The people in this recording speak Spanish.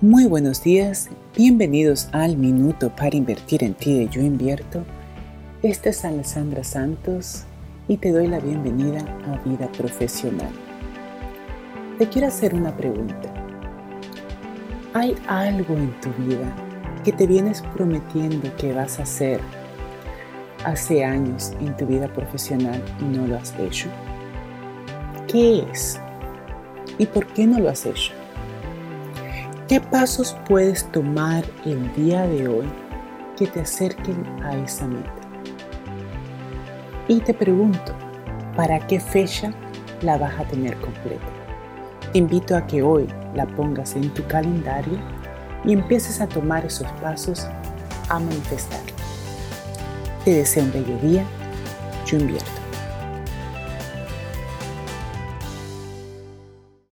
Muy buenos días, bienvenidos al Minuto para Invertir en Ti de Yo Invierto. Esta es Alessandra Santos y te doy la bienvenida a Vida Profesional. Te quiero hacer una pregunta. ¿Hay algo en tu vida que te vienes prometiendo que vas a hacer hace años en tu vida profesional y no lo has hecho? ¿Qué es? ¿Y por qué no lo has hecho? ¿Qué pasos puedes tomar el día de hoy que te acerquen a esa meta? Y te pregunto, ¿para qué fecha la vas a tener completa? Te invito a que hoy la pongas en tu calendario y empieces a tomar esos pasos a manifestar. Te deseo un bello día. Yo invierto.